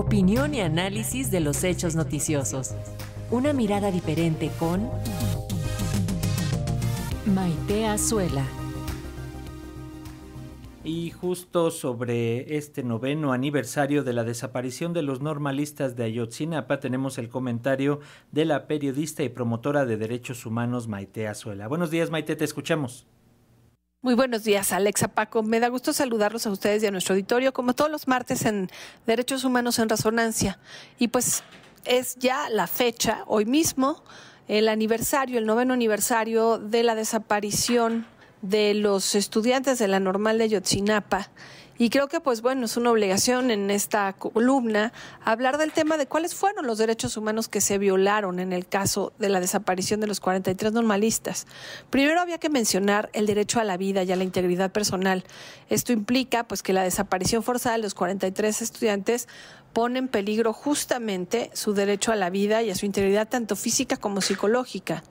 Opinión y análisis de los hechos noticiosos. Una mirada diferente con Maite Azuela. Y justo sobre este noveno aniversario de la desaparición de los normalistas de Ayotzinapa tenemos el comentario de la periodista y promotora de derechos humanos Maite Azuela. Buenos días Maite, te escuchamos. Muy buenos días, Alexa Paco. Me da gusto saludarlos a ustedes y a nuestro auditorio, como todos los martes en Derechos Humanos en Resonancia. Y pues es ya la fecha, hoy mismo, el aniversario, el noveno aniversario de la desaparición de los estudiantes de la normal de Yotzinapa. Y creo que, pues bueno, es una obligación en esta columna hablar del tema de cuáles fueron los derechos humanos que se violaron en el caso de la desaparición de los 43 normalistas. Primero había que mencionar el derecho a la vida y a la integridad personal. Esto implica, pues, que la desaparición forzada de los 43 estudiantes pone en peligro justamente su derecho a la vida y a su integridad tanto física como psicológica.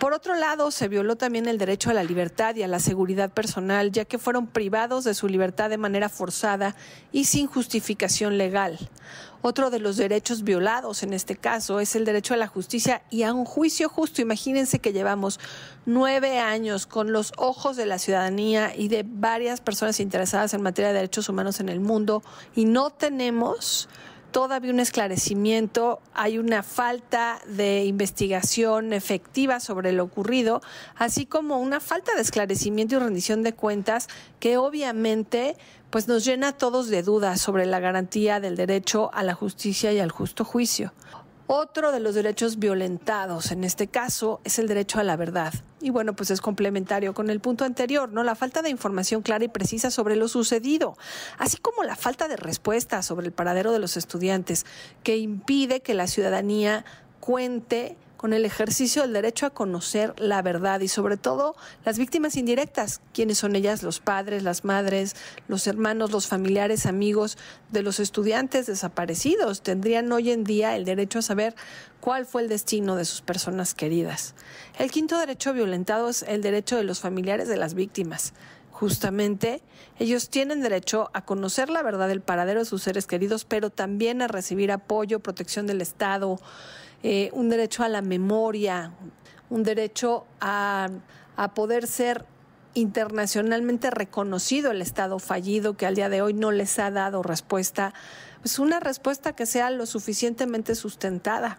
Por otro lado, se violó también el derecho a la libertad y a la seguridad personal, ya que fueron privados de su libertad de manera forzada y sin justificación legal. Otro de los derechos violados en este caso es el derecho a la justicia y a un juicio justo. Imagínense que llevamos nueve años con los ojos de la ciudadanía y de varias personas interesadas en materia de derechos humanos en el mundo y no tenemos todavía un esclarecimiento, hay una falta de investigación efectiva sobre lo ocurrido, así como una falta de esclarecimiento y rendición de cuentas que obviamente pues nos llena a todos de dudas sobre la garantía del derecho a la justicia y al justo juicio. Otro de los derechos violentados en este caso es el derecho a la verdad. Y bueno, pues es complementario con el punto anterior, ¿no? La falta de información clara y precisa sobre lo sucedido, así como la falta de respuesta sobre el paradero de los estudiantes, que impide que la ciudadanía cuente con el ejercicio del derecho a conocer la verdad y sobre todo las víctimas indirectas, quienes son ellas los padres, las madres, los hermanos, los familiares, amigos de los estudiantes desaparecidos. Tendrían hoy en día el derecho a saber cuál fue el destino de sus personas queridas. El quinto derecho violentado es el derecho de los familiares de las víctimas justamente ellos tienen derecho a conocer la verdad del paradero de sus seres queridos, pero también a recibir apoyo, protección del Estado, eh, un derecho a la memoria, un derecho a, a poder ser internacionalmente reconocido el Estado fallido que al día de hoy no les ha dado respuesta, pues una respuesta que sea lo suficientemente sustentada.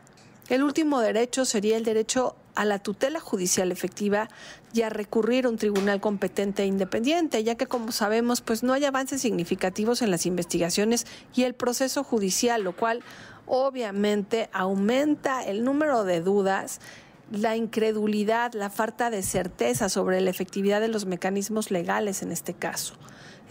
El último derecho sería el derecho a la tutela judicial efectiva y a recurrir a un tribunal competente e independiente, ya que como sabemos, pues no hay avances significativos en las investigaciones y el proceso judicial, lo cual obviamente aumenta el número de dudas, la incredulidad, la falta de certeza sobre la efectividad de los mecanismos legales en este caso.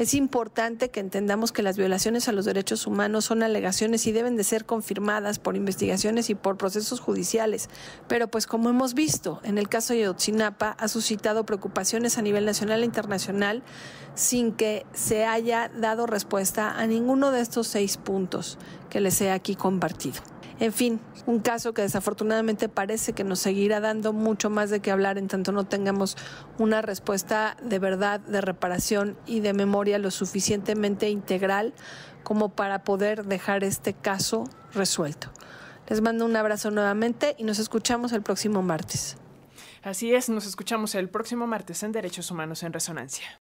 Es importante que entendamos que las violaciones a los derechos humanos son alegaciones y deben de ser confirmadas por investigaciones y por procesos judiciales. Pero pues como hemos visto, en el caso de Otsinapa ha suscitado preocupaciones a nivel nacional e internacional sin que se haya dado respuesta a ninguno de estos seis puntos que les he aquí compartido. En fin, un caso que desafortunadamente parece que nos seguirá dando mucho más de qué hablar en tanto no tengamos una respuesta de verdad, de reparación y de memoria lo suficientemente integral como para poder dejar este caso resuelto. Les mando un abrazo nuevamente y nos escuchamos el próximo martes. Así es, nos escuchamos el próximo martes en Derechos Humanos en Resonancia.